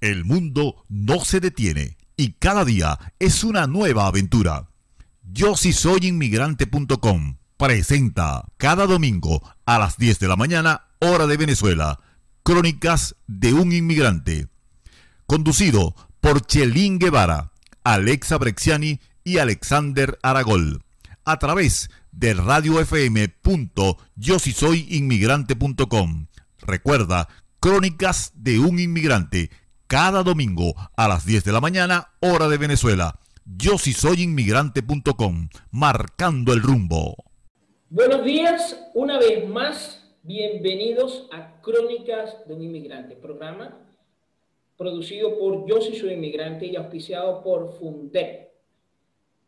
El mundo no se detiene y cada día es una nueva aventura. Yo si soy inmigrante.com presenta cada domingo a las 10 de la mañana, hora de Venezuela, Crónicas de un inmigrante. Conducido por Chelín Guevara, Alexa Brexiani y Alexander Aragol. A través de Radio FM. Yo soy inmigrante.com. Recuerda, Crónicas de un inmigrante cada domingo a las 10 de la mañana, hora de Venezuela. Yo si soy inmigrante.com, marcando el rumbo. Buenos días, una vez más, bienvenidos a Crónicas de un Inmigrante, programa producido por Yo si soy inmigrante y auspiciado por Fundep.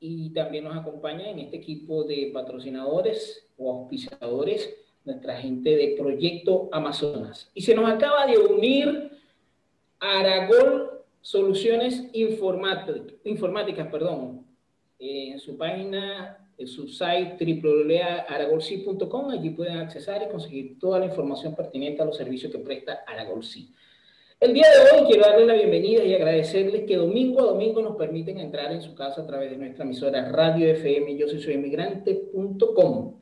Y también nos acompaña en este equipo de patrocinadores o auspiciadores nuestra gente de Proyecto Amazonas. Y se nos acaba de unir Aragón Soluciones Informáticas, perdón, en su página, en su site www.aragolsi.com. Allí pueden accesar y conseguir toda la información pertinente a los servicios que presta Aragolsi. El día de hoy quiero darles la bienvenida y agradecerles que domingo a domingo nos permiten entrar en su casa a través de nuestra emisora Radio FM yo soy inmigrante.com.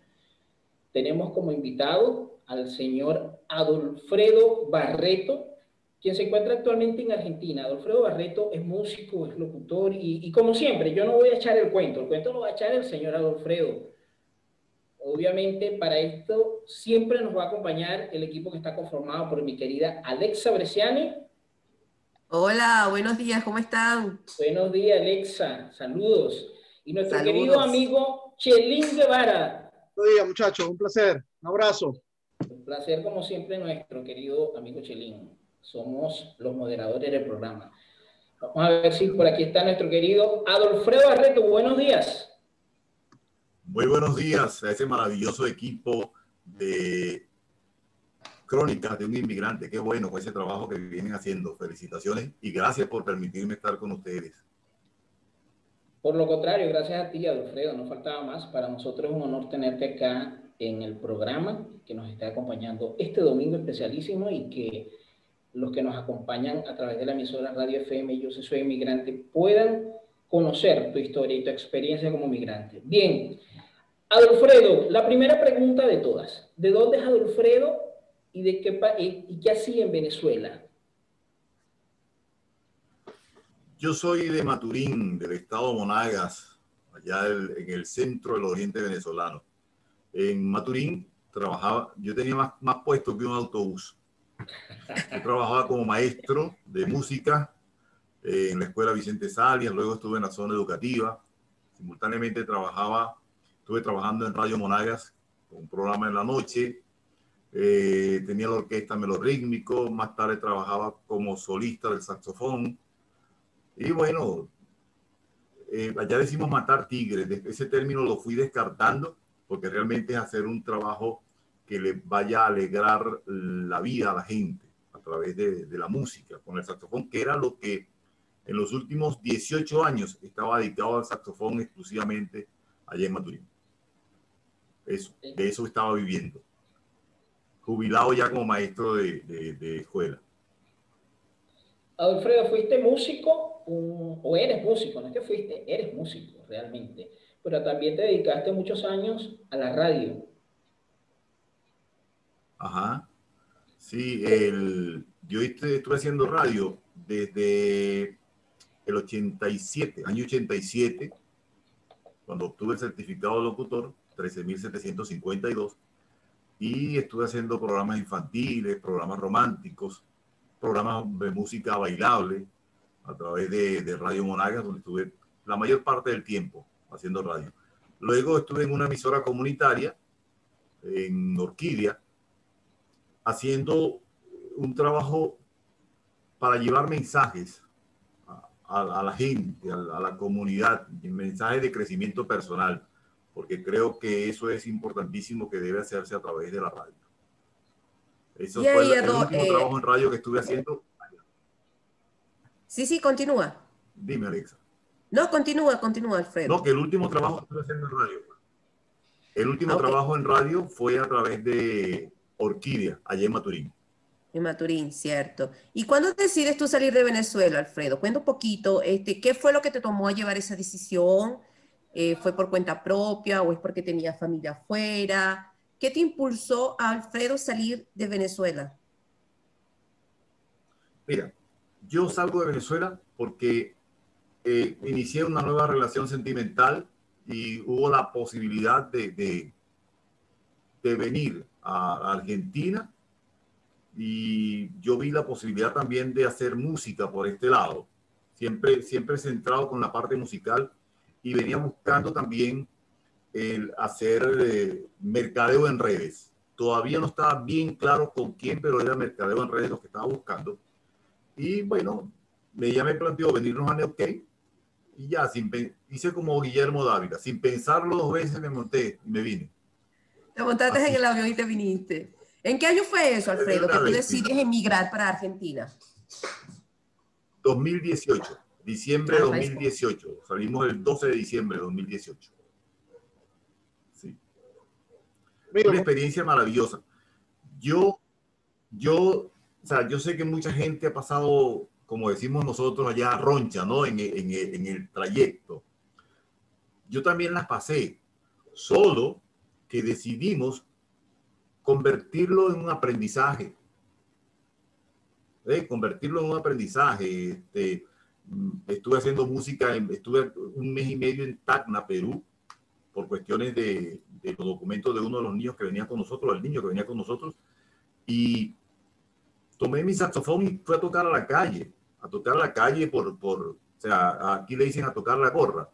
Tenemos como invitado al señor Adolfredo Barreto, quien se encuentra actualmente en Argentina. Adolfredo Barreto es músico, es locutor y, como siempre, yo no voy a echar el cuento, el cuento lo va a echar el señor Adolfredo. Obviamente, para esto siempre nos va a acompañar el equipo que está conformado por mi querida Alexa Bresciani. Hola, buenos días, ¿cómo están? Buenos días, Alexa, saludos. Y nuestro querido amigo Chelín Guevara. Buenos días, muchachos, un placer, un abrazo. Un placer, como siempre, nuestro querido amigo Chelín somos los moderadores del programa. Vamos a ver si por aquí está nuestro querido Adolfredo Barreto. Buenos días. Muy buenos días a ese maravilloso equipo de Crónicas de un Inmigrante. Qué bueno con ese trabajo que vienen haciendo. Felicitaciones y gracias por permitirme estar con ustedes. Por lo contrario, gracias a ti, Adolfredo. No faltaba más. Para nosotros es un honor tenerte acá en el programa que nos está acompañando este domingo especialísimo y que los que nos acompañan a través de la emisora Radio FM Yo Soy Inmigrante puedan conocer tu historia y tu experiencia como migrante. Bien, Adolfredo, la primera pregunta de todas. ¿De dónde es Adolfredo y, de qué, y qué hacía en Venezuela? Yo soy de Maturín, del estado Monagas, allá en el centro del oriente venezolano. En Maturín trabajaba, yo tenía más, más puestos que un autobús. Yo trabajaba como maestro de música eh, en la escuela Vicente Salias, luego estuve en la zona educativa, simultáneamente trabajaba, estuve trabajando en Radio Monagas, con un programa en la noche, eh, tenía la orquesta melorítmico, más tarde trabajaba como solista del saxofón, y bueno, eh, allá decimos matar tigres, ese término lo fui descartando, porque realmente es hacer un trabajo que le vaya a alegrar la vida a la gente a través de, la música con el saxofón, que era lo que en los últimos 18 años estaba dedicado al saxofón exclusivamente allá en Maturín. Eso, de eso estaba viviendo. Jubilado ya como maestro de, de, escuela. Alfredo, ¿fuiste músico o eres músico? No es que fuiste, eres músico realmente, pero también te dedicaste muchos años a la radio. Ajá. Sí, el, yo estuve haciendo radio desde el 87, año 87, cuando obtuve el certificado de locutor, 13.752, y estuve haciendo programas infantiles, programas románticos, programas de música bailable a través de, de Radio Monagas, donde estuve la mayor parte del tiempo haciendo radio. Luego estuve en una emisora comunitaria en Orquídea, haciendo un trabajo para llevar mensajes a, la gente, a, la comunidad, mensajes de crecimiento personal, porque creo que eso es importantísimo que debe hacerse a través de la radio. Eso fue el, último eh, trabajo en radio que estuve haciendo. Sí, sí, continúa. Dime, Alexa. No, continúa, continúa, Alfredo. No, que el último trabajo que estuve haciendo en radio. El último trabajo en radio fue a través de Orquídea, allá en Maturín. En Maturín, cierto. ¿Y cuándo decides tú salir de Venezuela, Alfredo? Cuenta un poquito, este, ¿qué fue lo que te tomó a llevar esa decisión? Eh, ¿Fue por cuenta propia o es porque tenías familia afuera? ¿Qué te impulsó a Alfredo salir de Venezuela? Mira, yo salgo de Venezuela porque eh, inicié una nueva relación sentimental y hubo la posibilidad de, de, de venir a Argentina y yo vi la posibilidad también de hacer música por este lado, siempre, siempre centrado con la parte musical y venía buscando también el hacer eh, mercadeo en redes. Todavía no estaba bien claro con quién, pero era mercadeo en redes lo que estaba buscando. Y bueno, ya me planteó venirnos a Neuquén y ya, sin, hice como Guillermo Dávila, sin pensarlo dos veces me monté y me vine. Te montaste Así. en el avión y te viniste. ¿En qué año fue eso, Alfredo, que tú decides emigrar para Argentina? 2018, diciembre de 2018. Salimos el 12 de diciembre de 2018. Sí. Una experiencia maravillosa. Yo, yo, o sea, yo sé que mucha gente ha pasado, como decimos nosotros allá, roncha, ¿no? En, en, en el trayecto. Yo también las pasé, solo que decidimos convertirlo en un aprendizaje. ¿eh? Convertirlo en un aprendizaje. Este, estuve haciendo música, estuve un mes y medio en Tacna, Perú, por cuestiones de, de, los documentos de uno de los niños que venía con nosotros, el niño que venía con nosotros, y tomé mi saxofón y fui a tocar a la calle, a tocar a la calle por, por o sea, aquí le dicen a tocar la gorra,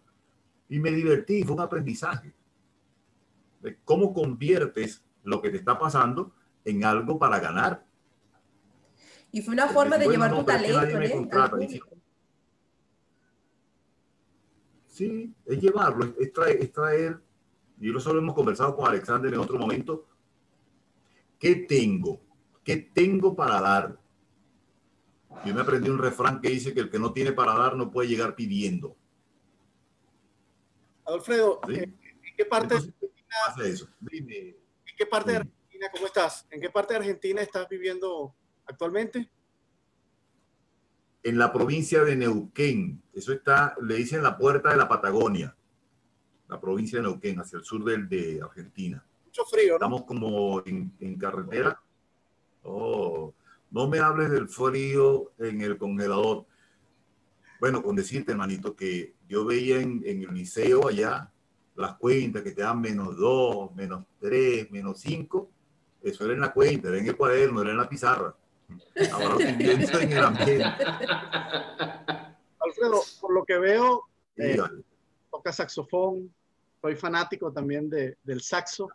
y me divertí, fue un aprendizaje. De cómo conviertes lo que te está pasando en algo para ganar. Y fue una forma de llevar tu talento. ¿eh? Sí, es llevarlo, es traer, es traer, y eso lo hemos conversado con Alexander en otro momento, ¿qué tengo? ¿Qué tengo para dar? Yo me aprendí un refrán que dice que el que no tiene para dar no puede llegar pidiendo. Alfredo, ¿Sí? ¿en qué parte Entonces, eso? Dime. ¿En qué parte de Argentina, cómo estás? ¿En qué parte de Argentina estás viviendo actualmente? En la provincia de Neuquén. Eso está, le dicen la puerta de la Patagonia. La provincia de Neuquén, hacia el sur del, de Argentina. Mucho frío, ¿no? Estamos como en, en carretera. Oh, no me hables del frío en el congelador. Bueno, con decirte, hermanito, que yo veía en, en el liceo allá las cuentas que te dan menos 2, menos 3, menos 5, eso era en la cuenta, era en el cuaderno, era en la pizarra. Ahora en el ambiente. Alfredo, por lo que veo, eh, toca saxofón, soy fanático también de, del saxo.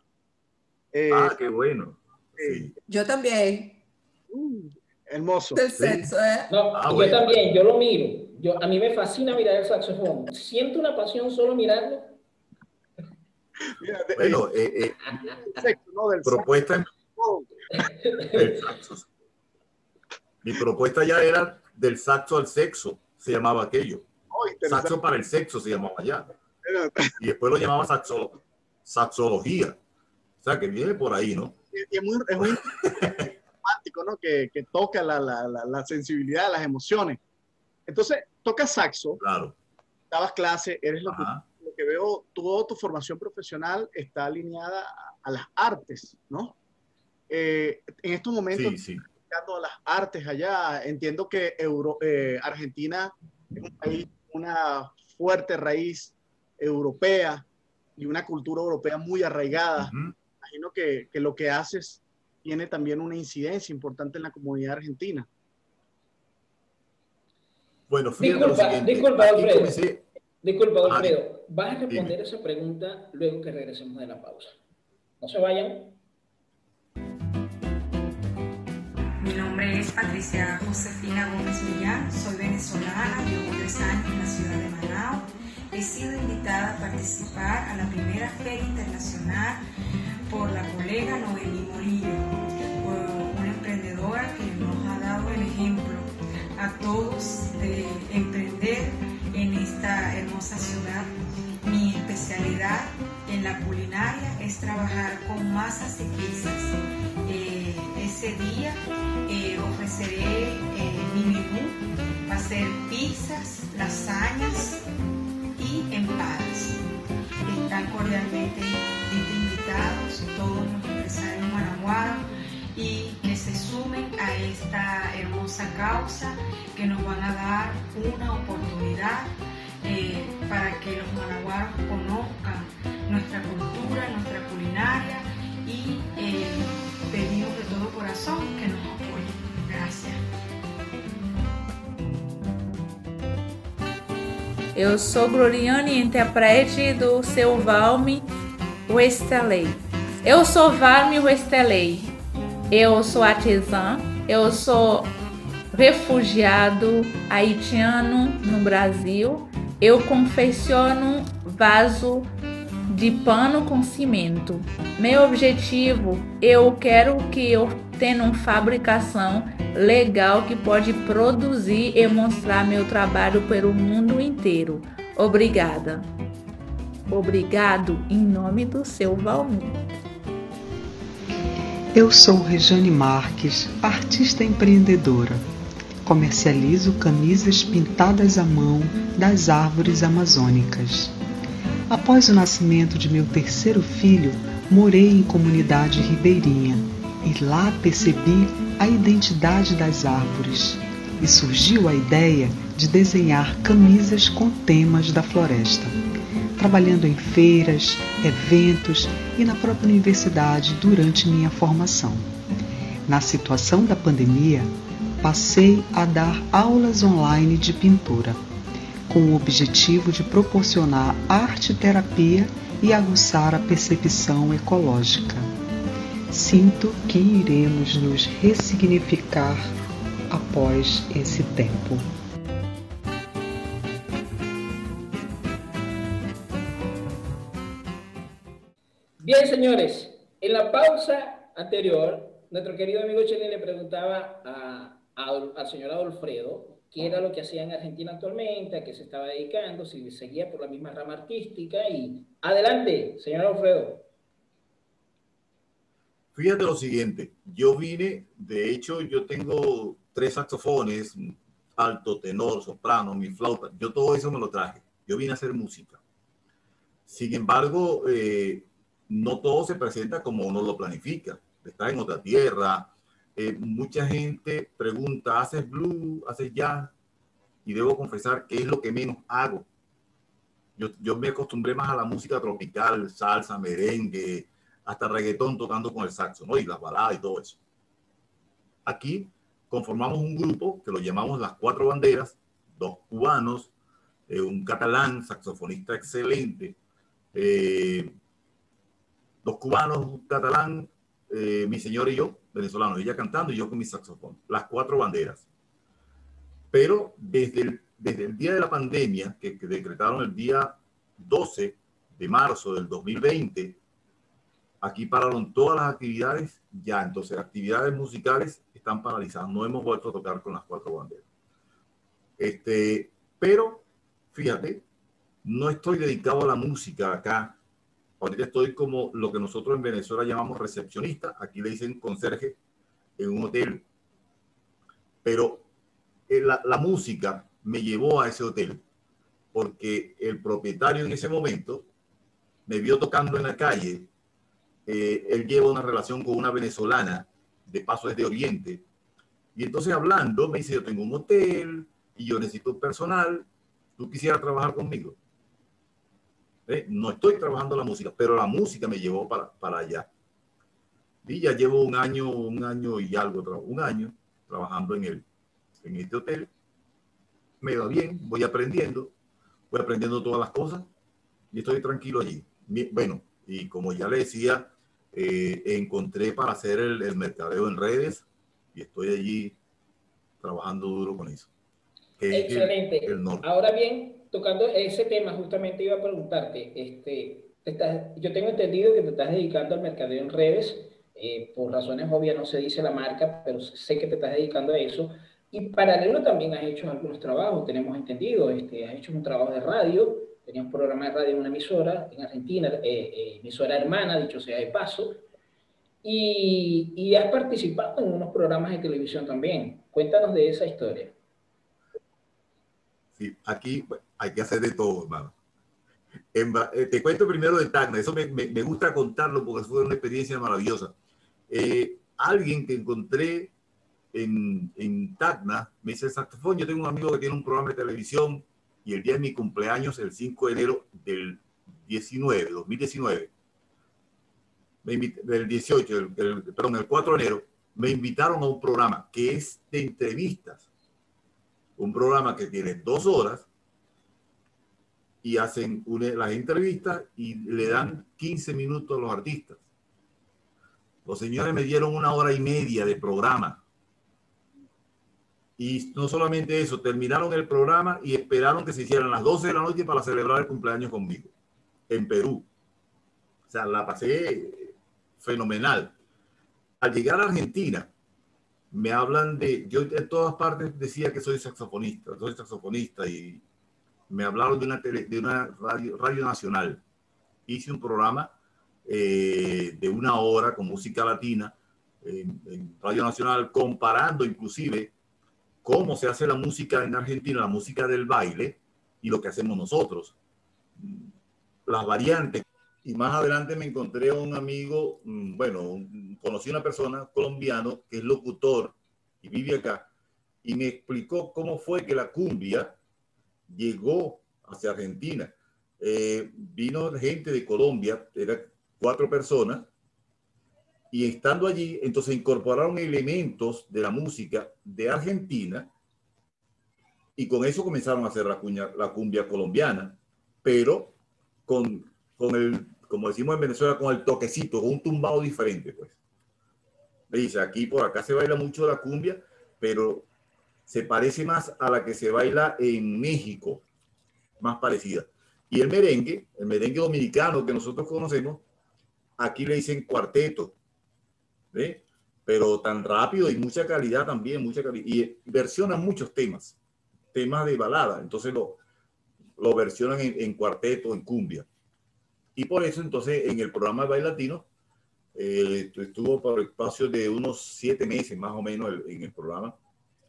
Eh, ah, qué bueno. Sí. Yo también. Uh, hermoso. Del sexo, ¿eh? No, ah, yo bueno. también, yo lo miro. Yo, a mí me fascina mirar el saxofón. Siento una pasión solo mirarlo Mira, bueno, eh, eh, sexo, ¿no? Del propuesta. Mi propuesta ya era del saxo al sexo, se llamaba aquello. Oh, saxo para el sexo se llamaba ya. Y después lo llamaba saxo, saxología. O sea, que viene por ahí, ¿no? Y es muy, es muy romántico, ¿no? Que, que toca la, la, la, la, sensibilidad, las emociones. Entonces, toca saxo. Claro. Dabas clase, eres lo que veo, toda tu formación profesional está alineada a, a las artes, ¿no? Eh, en estos momentos, sí, sí. a las artes allá, entiendo que Euro, eh, Argentina es un país, una fuerte raíz europea y una cultura europea muy arraigada. Uh -huh. Imagino que, que lo que haces tiene también una incidencia importante en la comunidad argentina. Bueno, disculpa, lo siguiente. disculpa, Alfredo. comencé- Disculpa, Ah, Alfredo. Vas a responder esa pregunta luego que regresemos de la pausa. No se vayan. Mi nombre es Patricia Josefina Gómez Millán, soy venezolana, llevo tres años en la ciudad de Manao. He sido invitada a participar a la primera feria internacional por la colega Noemí Morillo, una emprendedora que nos ha dado el ejemplo a todos de emprender en esta hermosa ciudad mía. especialidad en la culinaria es trabajar con masas y pizzas. Eh, ese día eh, ofreceré eh, mi menú, va a ser pizzas, lasañas y empadas. Están cordialmente invitados todos los empresarios managuaros y que se sumen a esta hermosa causa que nos van a dar una oportunidad eh, para que los managuaros conozcan nuestra cultura, nuestra culinaria y eh, pedimos de todo corazón que nos apoyen. Gracias. Eu sou Gloriane, intérprete do seu Valme Westeley. Eu sou Valme Westeley. Eu sou artesã, eu sou refugiado haitiano no Brasil. Eu confecciono vaso de pano com cimento. Meu objetivo, eu quero que eu tenha uma fabricação legal que pode produzir e mostrar meu trabalho pelo mundo inteiro. Obrigada. Obrigado em nome do seu Valmir. Eu sou Rejane Marques, artista empreendedora. Comercializo camisas pintadas à mão das árvores amazônicas. Após o nascimento de meu terceiro filho, morei em comunidade ribeirinha e lá percebi a identidade das árvores e surgiu a ideia de desenhar camisas com temas da floresta trabalhando em feiras, eventos e na própria universidade durante minha formação. Na situação da pandemia, passei a dar aulas online de pintura, com o objetivo de proporcionar arte-terapia e aguçar a percepção ecológica. Sinto que iremos nos ressignificar após esse tempo. Bien, señores, en la pausa anterior, nuestro querido amigo Chelín le preguntaba a, al señor Adolfredo qué era lo que hacía en Argentina actualmente, a qué se estaba dedicando, si seguía por la misma rama artística. Y adelante, señor Adolfredo. Fíjate lo siguiente, yo vine, de hecho, yo tengo tres saxofones, alto, tenor, soprano, mi flauta, yo todo eso me lo traje. Yo vine a hacer música. Sin embargo, eh, no todo se presenta como uno lo planifica. Está en otra tierra. Eh, mucha gente pregunta, ¿haces blues? ¿Haces jazz? Y debo confesar que es lo que menos hago. Yo, me acostumbré más a la música tropical, salsa, merengue, hasta reggaetón tocando con el saxo, ¿no? Y las baladas y todo eso. Aquí conformamos un grupo que lo llamamos Las Cuatro Banderas, dos cubanos, eh, un catalán, saxofonista excelente, eh, dos cubanos, un catalán, eh, mi señor y yo, venezolano, ella cantando y yo con mi saxofón, las cuatro banderas. Pero desde el, desde el día de la pandemia, que, que decretaron el día 12 de marzo del 2020, aquí pararon todas las actividades ya, entonces actividades musicales están paralizadas, no hemos vuelto a tocar con las cuatro banderas. Este, pero fíjate, no estoy dedicado a la música acá Ahorita estoy como lo que nosotros en Venezuela llamamos recepcionista, aquí le dicen conserje en un hotel. Pero eh, la, la música me llevó a ese hotel porque el propietario en ese momento me vio tocando en la calle. Eh, él lleva una relación con una venezolana, de paso es de Oriente. Y entonces hablando, me dice, yo tengo un hotel y yo necesito personal, ¿tú quisieras trabajar conmigo? ¿Eh? No estoy trabajando la música, pero la música me llevó para, para allá. Y ya llevo un año, un año y algo, un año trabajando en, el, en este hotel. Me va bien, voy aprendiendo, voy aprendiendo todas las cosas y estoy tranquilo allí. Bueno, y como ya le decía, eh, encontré para hacer el, el, mercadeo en redes y estoy allí trabajando duro con eso. Excelente. El, el Ahora bien, tocando ese tema, justamente iba a preguntarte, este, estás, yo tengo entendido que te estás dedicando al mercadeo en redes, eh, por razones obvias no se dice la marca, pero sé que te estás dedicando a eso. Y paralelo también has hecho algunos trabajos, tenemos entendido, este, has hecho un trabajo de radio, tenía un programa de radio en una emisora en Argentina, eh, eh, emisora hermana, dicho sea de paso, y, y has participado en unos programas de televisión también. Cuéntanos de esa historia. Sí, aquí hay que hacer de todo, hermano. Eh, te cuento primero de Tacna, eso me, me, gusta contarlo porque fue una experiencia maravillosa. Eh, alguien que encontré en, en Tacna me dice, saxofón, yo tengo un amigo que tiene un programa de televisión y el día de mi cumpleaños, el 5 de enero del 19, 2019, del 18, perdón, el 4 de enero, me invitaron a un programa que es de entrevistas. Un programa que tiene dos horas y hacen las entrevistas y le dan 15 minutos a los artistas. Los señores me dieron una hora y media de programa. Y no solamente eso, terminaron el programa y esperaron que se hicieran las 12 de la noche para celebrar el cumpleaños conmigo, en Perú. O sea, la pasé fenomenal. Al llegar a Argentina, me hablan de, yo en todas partes decía que soy saxofonista, soy saxofonista y me hablaron de una, de una radio, radio nacional. Hice un programa eh, de una hora con música latina en, en, Radio Nacional, comparando inclusive cómo se hace la música en Argentina, la música del baile y lo que hacemos nosotros. Las variantes. Y más adelante me encontré a un amigo, mm, bueno, conocí a una persona colombiano que es locutor y vive acá, y me explicó cómo fue que la cumbia llegó hacia Argentina. Eh, vino gente de Colombia, eran cuatro personas, y estando allí, entonces incorporaron elementos de la música de Argentina, y con eso comenzaron a hacer la, cuña, la cumbia colombiana, pero con, con el, como decimos en Venezuela, con el toquecito, con un tumbado diferente, pues. Dice, aquí por acá se baila mucho la cumbia, pero se parece más a la que se baila en México, más parecida. Y el merengue, el merengue dominicano que nosotros conocemos, aquí le dicen cuarteto, ¿ve? pero tan rápido y mucha calidad también, mucha calidad. Y versionan muchos temas, temas de balada, entonces lo, lo versionan en, cuarteto, en cumbia. Y por eso entonces en el programa de baile latino eh, estuvo por el espacio de unos siete meses más o menos en el programa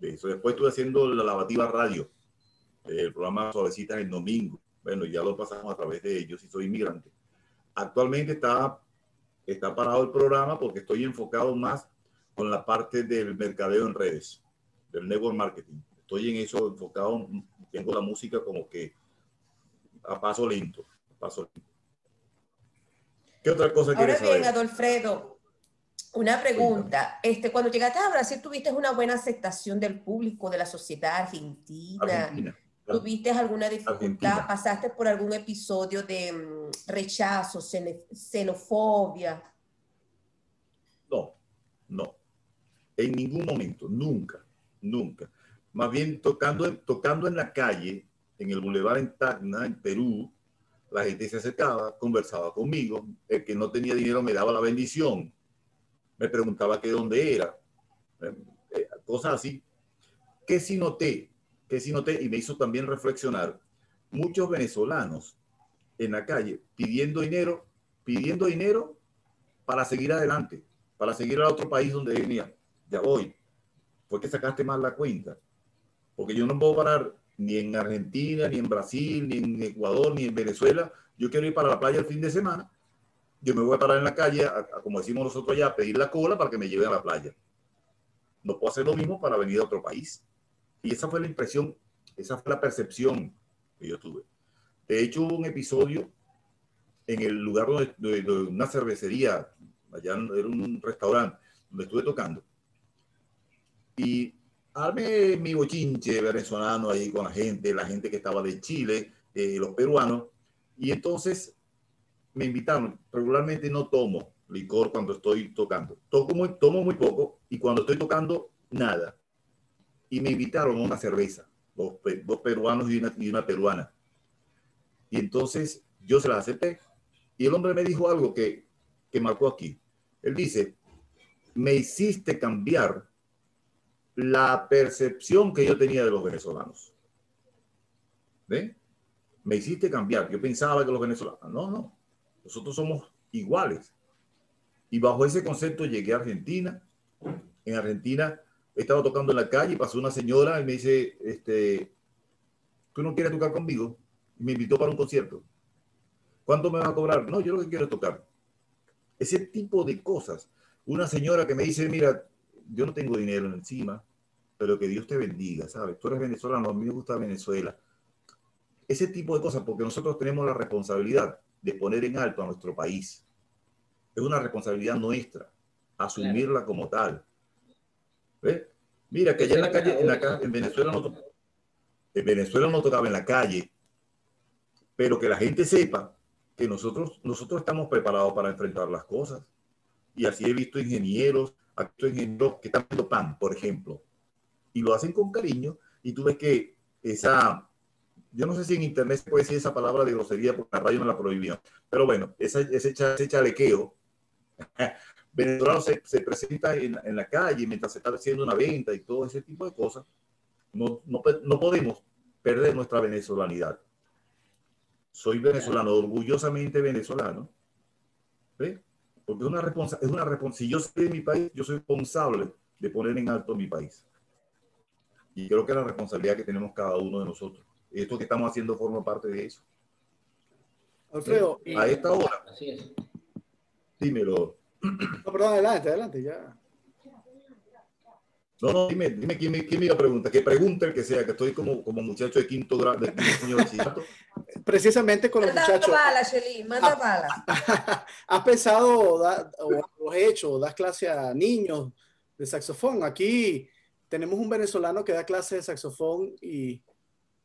eso. Después estuve haciendo la lavativa radio, el programa Suavecitas el domingo. Bueno, ya lo pasamos a través de ellos y soy inmigrante. Actualmente está, está parado el programa porque estoy enfocado más con la parte del mercadeo en redes, del network marketing. Estoy en eso enfocado, tengo la música como que a paso lento, a paso lento. ¿Qué otra cosa Ahora bien, Adolfredo, una pregunta, este, cuando llegaste a Brasil, ¿tuviste una buena aceptación del público, de la sociedad argentina? ¿Tuviste alguna dificultad? ¿Pasaste por algún episodio de mm, rechazo, xenofobia? No, no. En ningún momento, nunca, nunca. Más bien tocando, tocando en la calle, en el Boulevard en Tacna, en Perú, la gente se acercaba, conversaba conmigo, el que no tenía dinero me daba la bendición me preguntaba que dónde era, eh, cosas así. ¿Qué si noté? ¿Qué si noté? Y me hizo también reflexionar. Muchos venezolanos en la calle pidiendo dinero, pidiendo dinero para seguir adelante, para seguir a otro país donde venía. Ya voy. Fue que sacaste mal la cuenta. Porque yo no puedo parar ni en Argentina, ni en Brasil, ni en Ecuador, ni en Venezuela. Yo quiero ir para la playa el fin de semana yo me voy a parar en la calle, como decimos nosotros allá, a pedir la cola para que me lleven a la playa. No puedo hacer lo mismo para venir a otro país. Y esa fue la impresión, esa fue la percepción que yo tuve. De hecho, hubo un episodio en el lugar donde, de, una cervecería, allá era un restaurante donde estuve tocando. Y armé mi bochinche venezolano ahí con la gente, la gente que estaba de Chile, eh, los peruanos. Y entonces me invitaron, regularmente no tomo licor cuando estoy tocando. Toco muy, tomo muy poco y cuando estoy tocando, nada. Y me invitaron a una cerveza, dos, dos peruanos y una, y una peruana. Y entonces yo se la acepté. Y el hombre me dijo algo que, que marcó aquí. Él dice, me hiciste cambiar la percepción que yo tenía de los venezolanos. ¿Ve? me hiciste cambiar. Yo pensaba que los venezolanos, no, no, nosotros somos iguales. Y bajo ese concepto llegué a Argentina. En Argentina estaba tocando en la calle y pasó una señora y me dice, este, ¿tú no quieres tocar conmigo? Y me invitó para un concierto. ¿Cuánto me va a cobrar? No, yo lo que quiero es tocar. Ese tipo de cosas. Una señora que me dice, mira, yo no tengo dinero encima, pero que Dios te bendiga, ¿sabes? Tú eres venezolano, a mí me gusta Venezuela. Ese tipo de cosas, porque nosotros tenemos la responsabilidad de poner en alto a nuestro país. Es una responsabilidad nuestra, asumirla como tal. ¿Ves? Mira, que allá en la calle, en, en Venezuela no, en Venezuela no tocaba en la calle, pero que la gente sepa que nosotros, nosotros estamos preparados para enfrentar las cosas. Y así he visto ingenieros, ingenieros que están haciendo pan, por ejemplo, y lo hacen con cariño, y tú ves que esa, yo no sé si en internet se puede decir esa palabra de grosería porque la radio me la prohibió, pero bueno, ese, ese chalequeo venezolano se, se presenta en, en, la calle mientras se está haciendo una venta y todo ese tipo de cosas, no, no, no podemos perder nuestra venezolanidad. Soy venezolano, orgullosamente venezolano. ¿Ve? Porque es una responsabilidad, es una responsabilidad. Si yo soy de mi país, yo soy responsable de poner en alto mi país. Y creo que es la responsabilidad que tenemos cada uno de nosotros. Esto que estamos haciendo forma parte de eso. Alfredo. A esta hora. Así es. Dímelo. No, perdón, adelante, adelante, ya. No, no, dime, dime quién, me, quién me pregunta, que pregunte el que sea, que estoy como, como muchacho de quinto grado, de quinto Precisamente con los manda muchachos. Bala, Shelly, manda Ah. bala. ¿Has pensado da- o has hecho, das clase a niños de saxofón? Aquí tenemos un venezolano que da clase de saxofón y,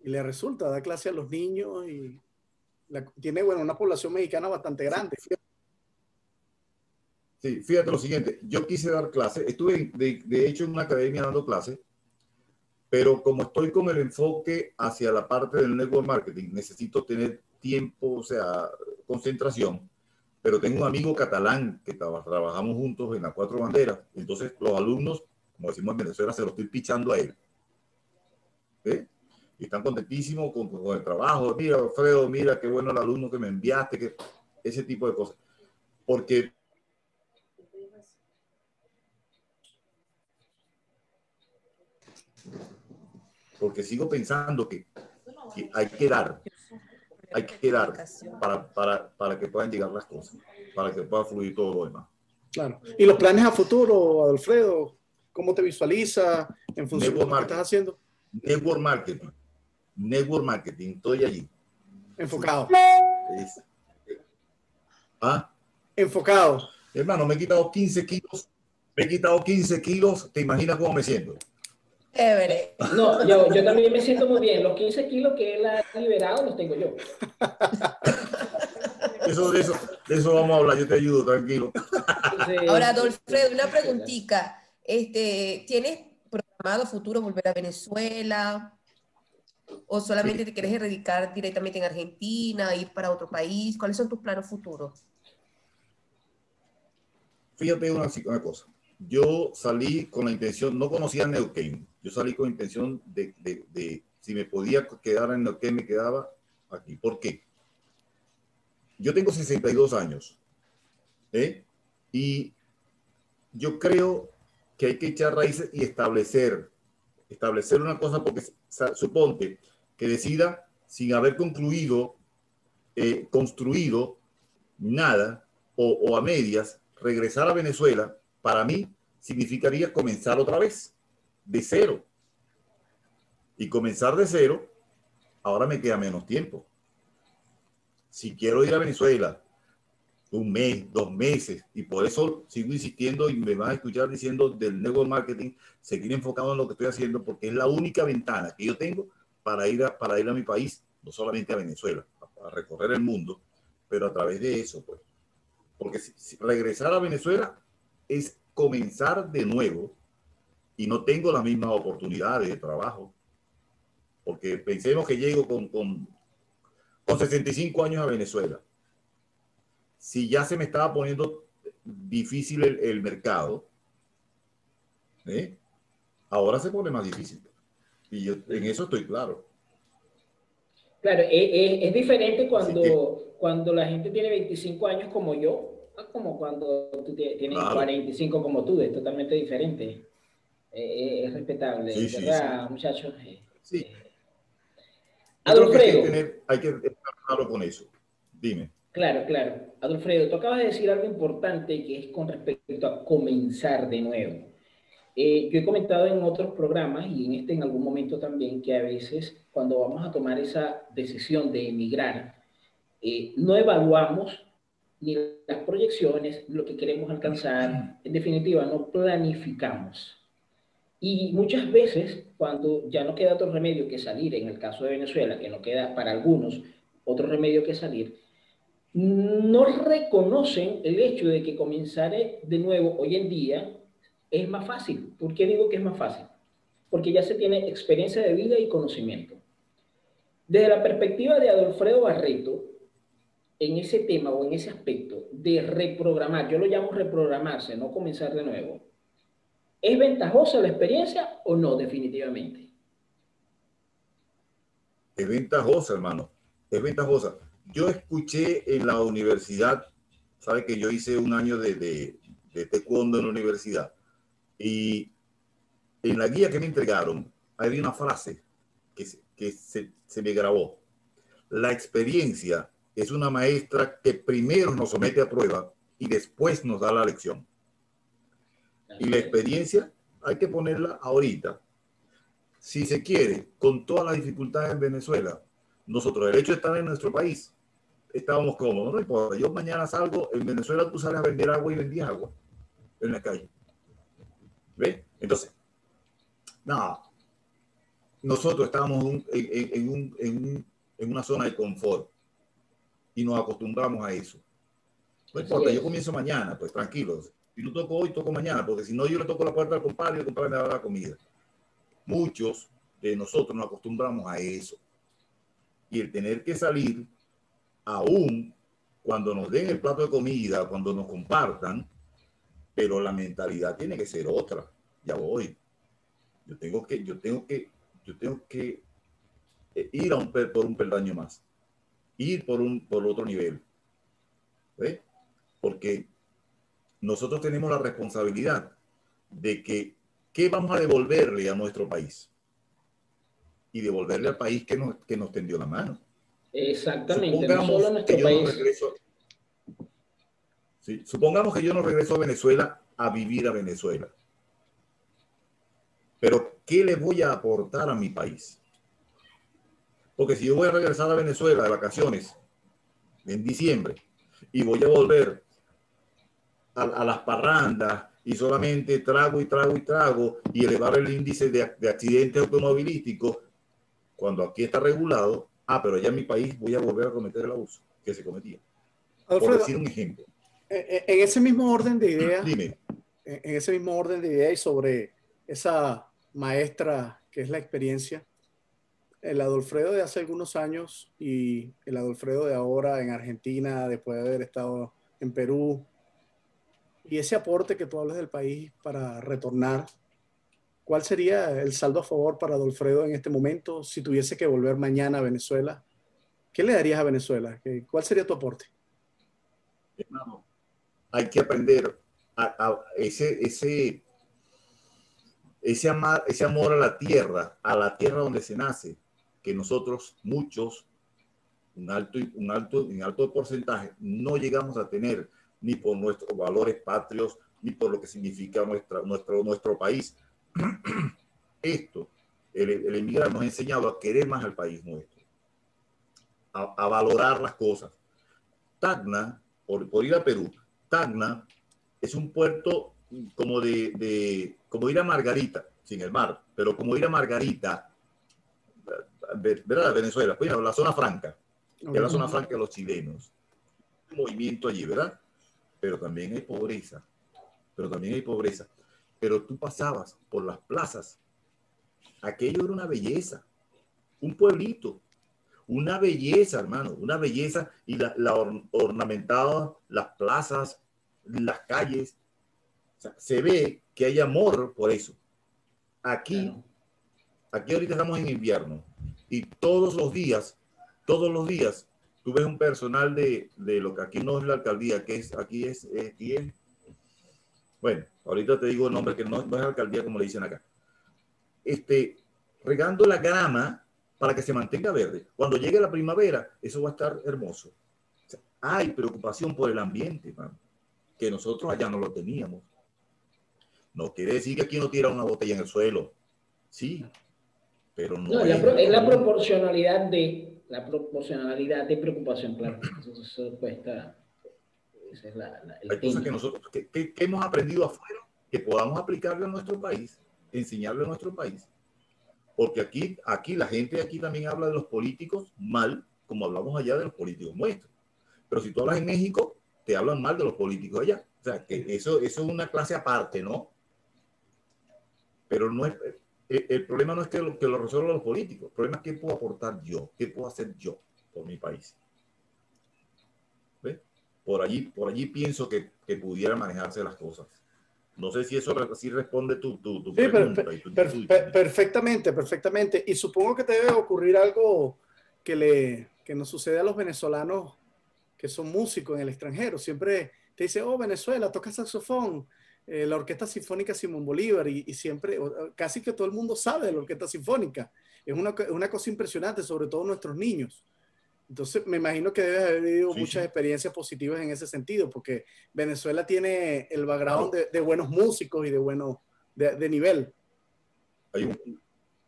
y le resulta, da clase a los niños y la- tiene, bueno, una población mexicana bastante grande. Sí, fíjate lo siguiente, yo quise dar clase, estuve de, de hecho en una academia dando clase, pero como estoy con el enfoque hacia la parte del network marketing, necesito tener tiempo, o sea, concentración, pero tengo un amigo catalán que traba- trabajamos juntos en las cuatro banderas, entonces los alumnos, como decimos en Venezuela, se lo estoy pichando a él. ¿Ve? Y están contentísimos con, con el trabajo. Mira, Alfredo, mira qué bueno el alumno que me enviaste, que, ese tipo de cosas. Porque porque sigo pensando que, que hay que dar, hay que dar para, para, para que puedan llegar las cosas, para que pueda fluir todo lo demás. Claro. ¿Y los planes a futuro, Alfredo? ¿Cómo te visualiza en función de lo que estás haciendo? Network marketing, network marketing, estoy allí. Enfocado. Es- ah, Enfocado. hermano, me he quitado 15 kilos, me he quitado 15 kilos, ¿te imaginas cómo me siento? Chévere. No, yo, yo también me siento muy bien. Los 15 kilos que él ha liberado los tengo yo. Eso, de, eso, de eso vamos a hablar, yo te ayudo, tranquilo. Entonces, Ahora, Adolfredo, una preguntita. Este, ¿Tienes programado futuro volver a Venezuela? ¿O solamente te quieres erradicar directamente en Argentina, ir para otro país? ¿Cuáles son tus planes futuros? Fíjate una, una cosa. Yo salí con la intención, no conocía Neuquén. Yo salí con la intención de, de- de si me podía quedar en Neuquén, me quedaba aquí. ¿Por qué? Yo tengo 62 años. ¿eh? Y yo creo que hay que echar raíces y establecer, establecer una cosa, porque suponte que decida, sin haber concluido, eh, construido nada o a medias, regresar a Venezuela, para mí significaría comenzar otra vez, de cero. Y comenzar de cero, ahora me queda menos tiempo. Si quiero ir a Venezuela un mes, dos meses, y por eso sigo insistiendo y me van a escuchar diciendo del network marketing, seguir enfocado en lo que estoy haciendo, porque es la única ventana que yo tengo para ir a, para ir a mi país, no solamente a Venezuela, a, recorrer el mundo, pero a través de eso, pues. Porque si, si regresar a Venezuela es comenzar de nuevo y no tengo las mismas oportunidades de trabajo. Porque pensemos que llego con, con, con 65 años a Venezuela. Si ya se me estaba poniendo difícil el, el mercado, ¿eh? ahora se pone más difícil. Y yo en eso estoy claro. Claro, es, diferente cuando, cuando la gente tiene 25 años como yo, como cuando tú tienes 45 como tú, es totalmente diferente. Eh, es respetable, ¿verdad, muchachos? Sí. Adolfredo. Hay que, hay con eso. Dime. Claro, claro. Adolfredo, tú acabas de decir algo importante que es con respecto a comenzar de nuevo. Eh, yo he comentado en otros programas y en este en algún momento también que a veces cuando vamos a tomar esa decisión de emigrar, eh, no evaluamos ni las proyecciones, lo que queremos alcanzar, en definitiva, no planificamos. Y muchas veces, cuando ya no queda otro remedio que salir, en el caso de Venezuela, que no queda para algunos otro remedio que salir, no reconocen el hecho de que comenzar de nuevo hoy en día es más fácil. ¿Por qué digo que es más fácil? Porque ya se tiene experiencia de vida y conocimiento. Desde la perspectiva de Adolfredo Barreto, en ese tema o en ese aspecto de reprogramar, yo lo llamo reprogramarse, no comenzar de nuevo, ¿es ventajosa la experiencia o no definitivamente? Es ventajosa, hermano, es ventajosa. Yo escuché en la universidad, sabe que yo hice un año de, de, de taekwondo en la universidad, y en la guía que me entregaron, había una frase que, que se, se me grabó. La experiencia es una maestra que primero nos somete a prueba y después nos da la lección. Y la experiencia hay que ponerla ahorita. Si se quiere, con todas las dificultades en Venezuela, nosotros, el hecho de estar en nuestro país, estábamos cómodos, no importa. Yo mañana salgo, en Venezuela tú sales a vender agua y vendí agua en la calle. ¿Ve? Entonces, no, nosotros estábamos en, en una zona de confort y nos acostumbramos a eso. No importa, yo comienzo mañana, pues tranquilos. Si no toco hoy, toco mañana, porque si no, yo le toco la puerta al compadre y el compadre me da la comida. Muchos de nosotros nos acostumbramos a eso. Y el tener que salir, aún cuando nos den el plato de comida, cuando nos compartan, pero la mentalidad tiene que ser otra. Ya voy. Yo tengo que, yo tengo que, yo tengo que eh, ir a un, por un peldaño más ir por, un, por otro nivel. Porque nosotros tenemos la responsabilidad de que, ¿qué vamos a devolverle a nuestro país? Y devolverle al país que nos, que nos tendió la mano. Exactamente. Supongamos, que yo no regreso, supongamos que yo no regreso a Venezuela a vivir a Venezuela. Pero, ¿qué le voy a aportar a mi país? Porque si yo voy a regresar a Venezuela de vacaciones en diciembre y voy a volver a, las parrandas y solamente trago y trago y trago y elevar el índice de, accidentes automovilísticos, cuando aquí está regulado, ah, pero allá en mi país voy a volver a cometer el abuso que se cometía. Por decir un ejemplo. En ese mismo orden de ideas, Dime. en ese mismo orden de ideas y sobre esa maestra que es la experiencia, el Adolfredo de hace algunos años y el Adolfredo de ahora en Argentina, después de haber estado en Perú, y ese aporte que tú hablas del país para retornar, ¿cuál sería el saldo a favor para Adolfredo en este momento si tuviese que volver mañana a Venezuela? ¿Qué le darías a Venezuela? ¿Cuál sería tu aporte? hay que aprender a, ese, ese, ese, ese amor a la tierra, a la tierra donde se nace, que nosotros, muchos, un alto, un alto, un alto porcentaje, no llegamos a tener ni por nuestros valores patrios, ni por lo que significa nuestra, nuestro, nuestro país. Esto, el, el emigrar nos ha enseñado a querer más al país nuestro, a, valorar las cosas. Tacna, por, por, ir a Perú, Tacna es un puerto como de, de, como ir a Margarita, sin el mar, pero como ir a Margarita ¿verdad? Venezuela, pues la zona franca, que es la zona franca de los chilenos. Movimiento allí, ¿verdad? Pero también hay pobreza, pero también hay pobreza. Pero tú pasabas por las plazas, aquello era una belleza, un pueblito, una belleza, hermano, una belleza y la, la ornamentada, las plazas, las calles. se ve que hay amor por eso. Aquí, aquí ahorita estamos en invierno y todos los días todos los días tú ves un personal de, de lo que aquí no es la alcaldía, que es aquí es, aquí es bueno, ahorita te digo el nombre que no, no es alcaldía como le dicen acá. Este, regando la grama para que se mantenga verde. Cuando llegue la primavera, eso va a estar hermoso. hay preocupación por el ambiente, que nosotros allá no lo teníamos. No quiere decir que aquí no tira una botella en el suelo. Sí, pero no. es, la, proporcionalidad de la proporcionalidad de preocupación, claro. Eso, cuesta. Esa es la, hay cosas que nosotros que, que, hemos aprendido afuera que podamos aplicarle a nuestro país, enseñarle a nuestro país. Porque aquí, aquí la gente aquí también habla de los políticos mal, como hablamos allá de los políticos nuestros. Pero si tú hablas en México, te hablan mal de los políticos allá. O sea, que eso, eso es una clase aparte, ¿no? Pero no es, el, problema no es que lo, que lo resuelvan los políticos. El problema es qué puedo aportar yo, qué puedo hacer yo por mi país. Por allí, por allí pienso que, que pudiera manejarse las cosas. No sé si eso así responde tu, tu, tu pregunta. perfectamente, perfectamente. Y supongo que te debe ocurrir algo que, le, que nos sucede a los venezolanos que son músicos en el extranjero. Siempre te dice, oh, Venezuela, toca saxofón, eh, la Orquesta Sinfónica Simón Bolívar, y, y, siempre, casi que todo el mundo sabe de la Orquesta Sinfónica. Es una, una cosa impresionante, sobre todo nuestros niños. Entonces, me imagino que debes haber vivido muchas experiencias positivas en ese sentido, porque Venezuela tiene el background de, buenos músicos y de bueno, de, nivel. Hay, un,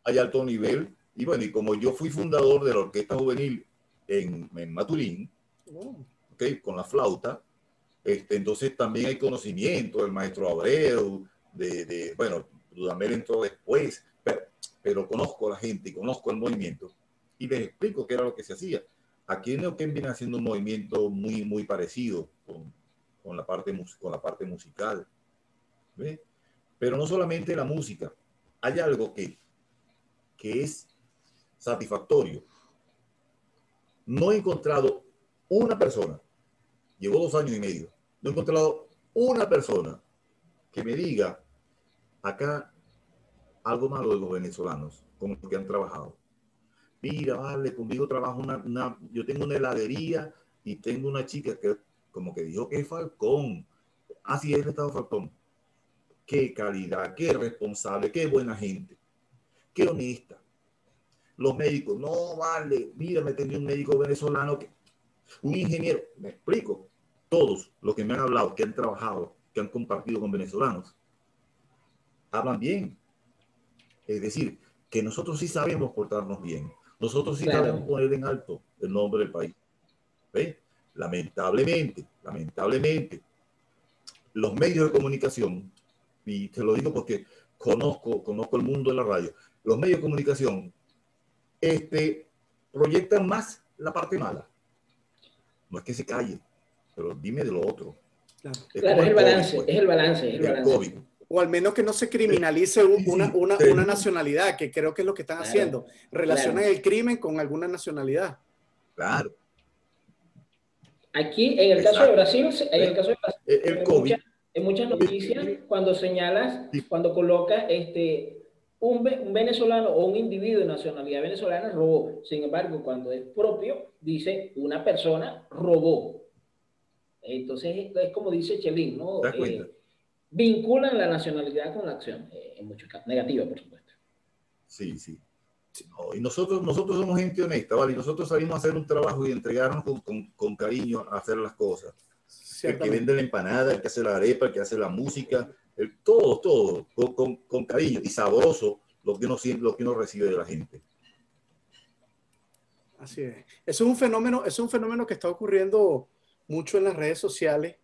hay, alto nivel. Y bueno, y como yo fui fundador de la Orquesta Juvenil en, en Maturín, oh. okay, con la flauta, este, entonces también hay conocimiento del maestro Abreu, de, de bueno, Dudamel entró después, pero, pero conozco a la gente y conozco el movimiento y les explico qué era lo que se hacía Aquí en Neuquén viene haciendo un movimiento muy, muy parecido con, la, parte, con la parte musical. ¿ve? Pero no solamente la música, hay algo que, que es satisfactorio. No he encontrado una persona, llevo dos años y medio, no he encontrado una persona que me diga acá algo malo de los venezolanos con los que han trabajado mira, vale, conmigo trabajo una, yo tengo una heladería y tengo una chica que como que dijo que es Falcón. Así es el Estado Falcón. Qué calidad, qué responsable, qué buena gente, qué honesta. Los médicos, no vale, mira, me tenía un médico venezolano, que, un ingeniero, me explico, todos los que me han hablado, que han trabajado, que han compartido con venezolanos, hablan bien. Es decir, que nosotros sí sabemos portarnos bien. Nosotros sí claro. poner en alto el nombre del país. ¿Ve? Lamentablemente, lamentablemente, los medios de comunicación, y te lo digo porque conozco, conozco el mundo de la radio, los medios de comunicación este, proyectan más la parte mala. No es que se calle, pero dime de lo otro. Claro, es, el, balance, es el balance, es el balance o al menos que no se criminalice una, una, una nacionalidad, que creo que es lo que están haciendo. Relacionan el crimen con alguna nacionalidad. Claro. Aquí, en el caso de Brasil, en el caso de Brasil, el, COVID. en, muchas, noticias, cuando señalas, cuando coloca este, un, un, venezolano o un individuo de nacionalidad venezolana robó. Sin embargo, cuando es propio, dice una persona robó. Entonces, es como dice Chelín, ¿no? Eh, vinculan la nacionalidad con la acción, eh, en muchos casos, negativa, por supuesto. Sí, sí. y nosotros, nosotros somos gente honesta, ¿vale? Y nosotros salimos a hacer un trabajo y entregarnos con, con, con cariño a hacer las cosas. El que vende la empanada, el que hace la arepa, el que hace la música, el, todo, todo, con, con, cariño y sabroso lo que, uno, lo que uno recibe de la gente. Así es. Eso es un fenómeno, es un fenómeno que está ocurriendo mucho en las redes sociales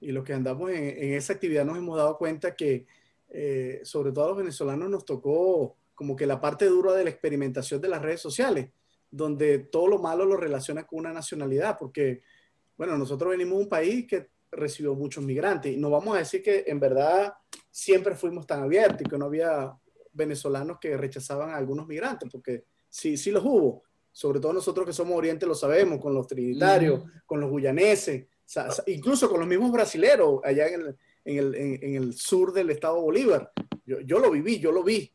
y los que andamos en, esa actividad nos hemos dado cuenta que eh, sobre todo a los venezolanos nos tocó como que la parte dura de la experimentación de las redes sociales, donde todo lo malo lo relaciona con una nacionalidad, porque, bueno, nosotros venimos de un país que recibió muchos migrantes y no vamos a decir que en verdad siempre fuimos tan abiertos y que no había venezolanos que rechazaban a algunos migrantes, porque sí, sí los hubo, sobre todo nosotros que somos oriente lo sabemos, con los trinitarios, con los guyaneses, incluso con los mismos brasileros allá en el, en el, en, el sur del estado Bolívar. Yo, yo, lo viví, yo lo vi.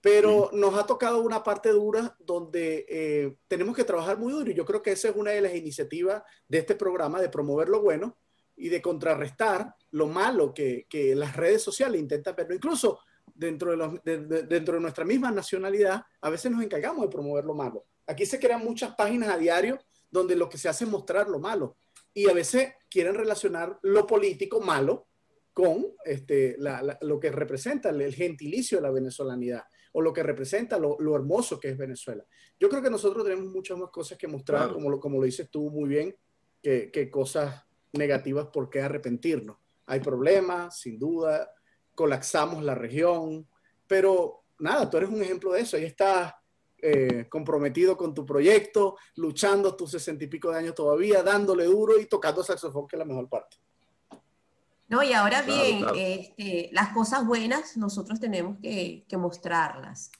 pero nos ha tocado una parte dura donde eh, tenemos que trabajar muy duro y yo creo que esa es una de las iniciativas de este programa, de promover lo bueno y de contrarrestar lo malo que, que las redes sociales intentan verlo. Incluso dentro de, los, dentro de nuestra misma nacionalidad, a veces nos encargamos de promover lo malo. Aquí se crean muchas páginas a diario donde lo que se hace es mostrar lo malo y a veces quieren relacionar lo político malo con este, lo que representa el, gentilicio de la venezolanidad o lo que representa lo, hermoso que es Venezuela. Yo creo que nosotros tenemos muchas más cosas que mostrar, como, lo, como lo dices tú muy bien, que, que cosas negativas por qué arrepentirnos. Hay problemas, sin duda, colapsamos la región, pero nada, tú eres un ejemplo de eso. Ahí estás eh, comprometido con tu proyecto, luchando tus sesenta y pico de años todavía, dándole duro y tocando saxofón, que es la mejor parte. No, y ahora bien, Este, las cosas buenas nosotros tenemos que, que mostrarlas.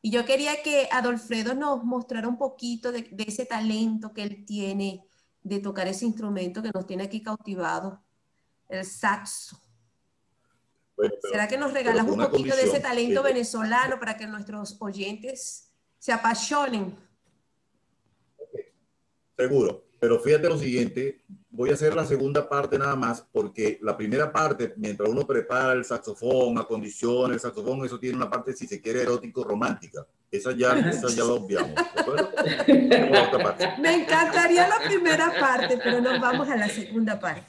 Y yo quería que Adolfredo nos mostrara un poquito de, de, ese talento que él tiene de tocar ese instrumento que nos tiene aquí cautivados, el saxo. ¿Será que nos regalas un poquito de ese talento venezolano para que nuestros oyentes se apasionen? Seguro. Pero fíjate lo siguiente, voy a hacer la segunda parte nada más, porque la primera parte, mientras uno prepara el saxofón, acondiciona el saxofón, eso tiene una parte, si se quiere, erótico romántica. Esa ya, esa ya la obviamos. Me encantaría la primera parte, pero nos vamos a la segunda parte.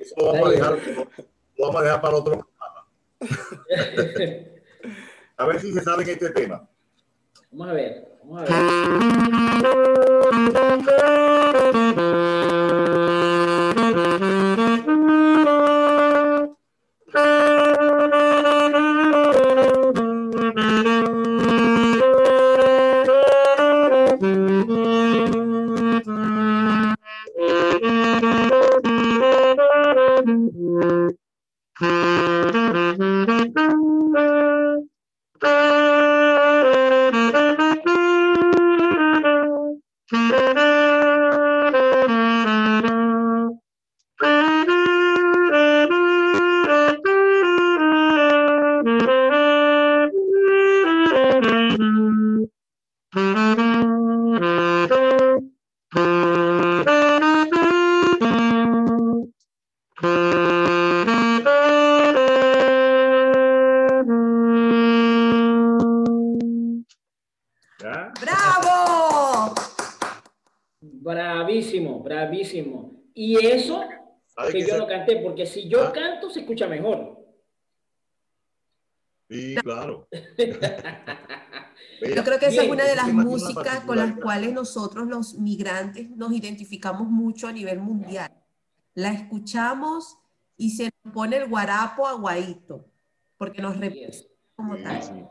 Eso vamos a dejar, vamos a dejar para otro a ver si se sabe este tema. Vamos a ver, vamos a ver. porque si yo ah. canto se escucha mejor. Sí, claro. Yo creo que esa es una de las músicas con las cuales nosotros los migrantes nos identificamos mucho a nivel mundial. La escuchamos y se nos pone el guarapo aguadito, porque nos representa como tal.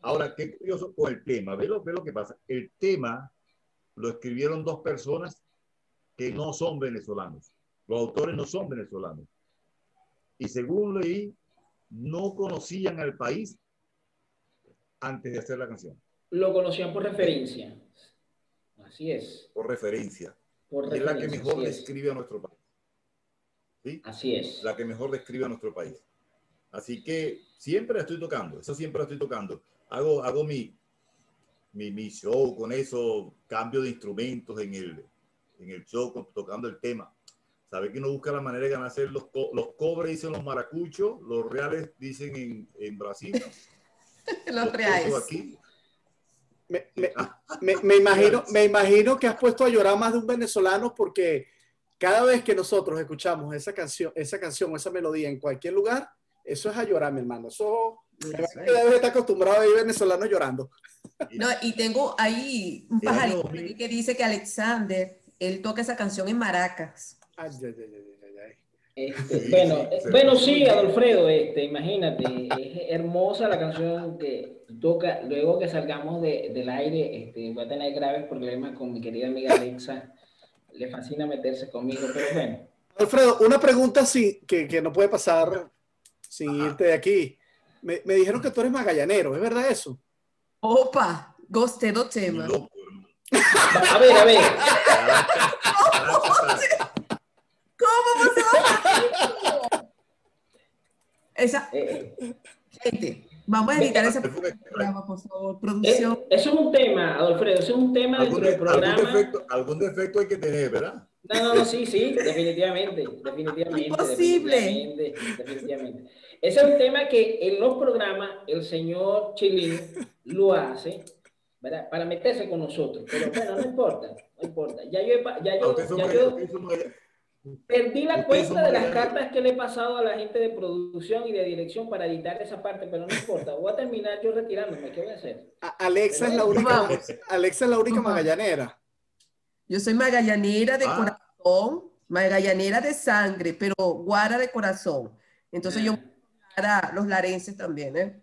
Ahora, qué curioso con el tema. Ve lo, ve lo que pasa. El tema lo escribieron dos personas que no son venezolanos. Los autores no son venezolanos. Y según leí, no conocían al país antes de hacer la canción. Lo conocían por referencia. Así es. Por referencia. es la que mejor describe a nuestro país. ¿Sí? Así es. La que mejor describe a nuestro país. Así que siempre la estoy tocando, eso siempre la estoy tocando. Hago, hago mi, mi, mi show con eso, cambio de instrumentos en el, en el show, tocando el tema. Sabe que uno busca la manera de ganarse los, los cobres, dicen los maracuchos, los reales dicen en, en Brasil. los, reales. Aquí. Me, me, me, imagino, me imagino que has puesto a llorar más de un venezolano porque cada vez que nosotros escuchamos esa canción, esa canción o esa melodía en cualquier lugar, eso es a llorar, mi hermano. Eso, debes estar acostumbrado a ir venezolano llorando. No, y tengo ahí un pajarito que dice que Alexander, él toca esa canción en Maracas. Este, bueno, eh, bueno, sí, Adolfredo, este, imagínate, es hermosa la canción que toca. Luego que salgamos de, del aire, este, voy a tener graves problemas con mi querida amiga Alexa. Le fascina meterse conmigo, pero bueno. Alfredo, una pregunta sí, que, que no puede pasar sin irte de aquí. Me, me, dijeron que tú eres magallanero, ¿es verdad eso? Opa, gostei do tema. A ver, a ver. ¿Cómo Esa, gente, Vamos a editar ese Perfume programa, por favor, Eh, producción. eso es un tema, Adolfredo, eso es un tema del de- algún programa. defecto, algún defecto hay que tener, ¿verdad? No, no, no, sí, sí, definitivamente, definitivamente. Imposible. Definitivamente, definitivamente. Ese es un tema que en los programas el señor Chilín lo hace, ¿verdad? Para meterse con nosotros. Pero bueno, no importa, no importa. Ya yo, ya yo, ya yo perdí la cuenta de las cartas que le he pasado a la gente de producción y de dirección para editar esa parte, pero no importa. Voy a terminar yo retirándome. ¿Qué voy a hacer? A- Alexa es la única. Alexa es la única magallanera. Yo soy magallanera de Ah. corazón, magallanera de sangre, pero guara de corazón. Entonces yo para los larenses también, ¿eh?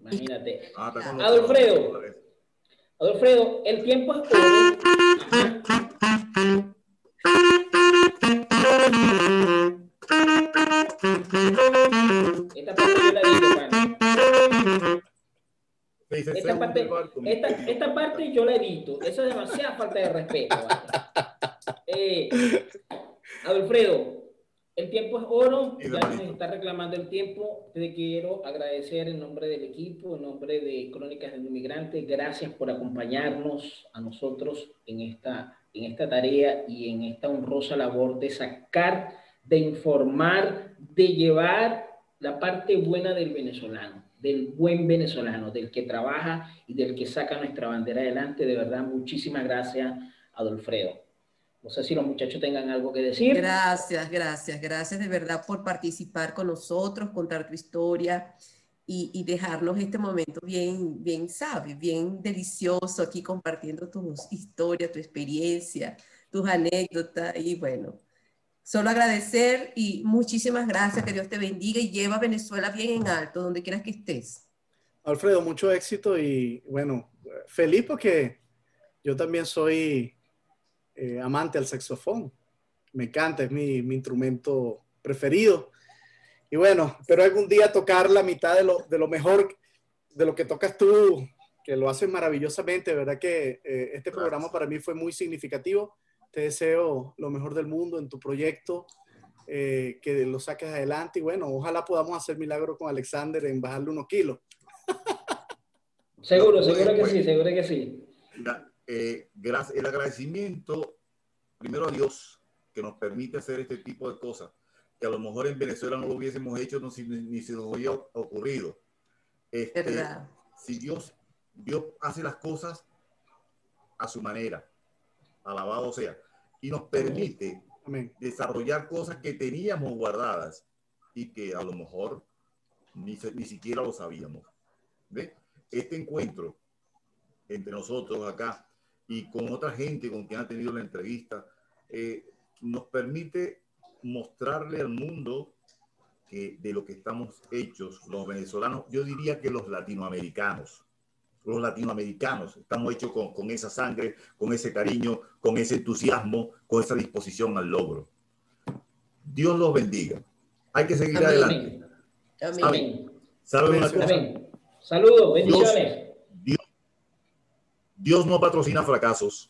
Imagínate. Ah, Adolfredo. Adolfredo, el tiempo es Esta parte yo la edito, Esta parte, esta, esta parte yo la edito. Eso es demasiada falta de respeto. Eh, Adolfredo, el tiempo es oro. Ya nos está reclamando el tiempo. Te quiero agradecer en nombre del equipo, en nombre de Crónicas del Inmigrante. Gracias por acompañarnos a nosotros en esta, en esta tarea y en esta honrosa labor de sacar, de informar, de llevar la parte buena del venezolano, del buen venezolano, del que trabaja y del que saca nuestra bandera adelante. De verdad, muchísimas gracias, Adolfredo. No sé si los muchachos tengan algo que decir. Gracias, gracias, gracias de verdad por participar con nosotros, contar tu historia y, y dejarnos este momento bien, bien, ¿sabes? Bien delicioso aquí compartiendo tu historia, tu experiencia, tus anécdotas y bueno, solo agradecer y muchísimas gracias, que Dios te bendiga y lleva a Venezuela bien en alto, donde quieras que estés. Alfredo, mucho éxito y bueno, feliz porque yo también soy eh, amante al saxofón. Me encanta, es mi, mi instrumento preferido. Y bueno, espero algún día tocar la mitad de lo, de lo mejor de lo que tocas tú, que lo haces maravillosamente. De verdad que eh, este programa para mí fue muy significativo. Te deseo lo mejor del mundo en tu proyecto, eh, que lo saques adelante y bueno, ojalá podamos hacer milagro con Alexander en bajarle unos kilos. Seguro, No, seguro que pues, sí, seguro que sí. Mira, eh, el agradecimiento primero a Dios que nos permite hacer este tipo de cosas, que a lo mejor en Venezuela no lo hubiésemos hecho, no, si- ni se nos hubiera ocurrido. Este, si Dios, Dios hace las cosas a su manera, alabado sea, y nos permite Amén. desarrollar cosas que teníamos guardadas y que a lo mejor ni, ni siquiera lo sabíamos. ¿Ve? Este encuentro entre nosotros acá y con otra gente con quien ha tenido la entrevista eh, nos permite mostrarle al mundo que de lo que estamos hechos los venezolanos, yo diría que los latinoamericanos, los latinoamericanos estamos hechos con, con esa sangre, con ese cariño, con ese entusiasmo, con esa disposición al logro. Dios los bendiga. Hay que seguir Amén. adelante. Amén. Amén. ¿Saben una cosa? Amén. Saludos, bendiciones. Dios, Dios no patrocina fracasos.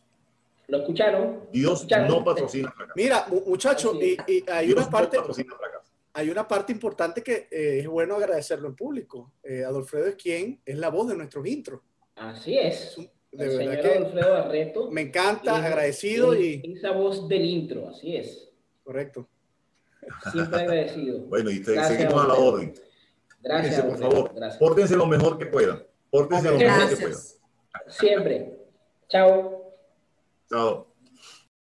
¿Lo escucharon? Dios ¿Escucharon? no patrocina fracasos. Mira, mu- muchachos, y, hay Dios una parte, no patrocina fracasos. Hay una parte importante que eh, es bueno agradecerlo en público. Eh, Adolfredo es quien es la voz de nuestros intros. Así es. De el verdad señor que Alfredo Barreto. me encanta, agradecido y Esa voz del intro, así es. correcto. Siempre agradecido. Bueno, y te- Gracias, seguimos a la orden. Gracias, Fíjense, por favor, Gracias. pórtense lo mejor que puedan. Pórtense lo mejor que puedan. Siempre. Chao. Chao.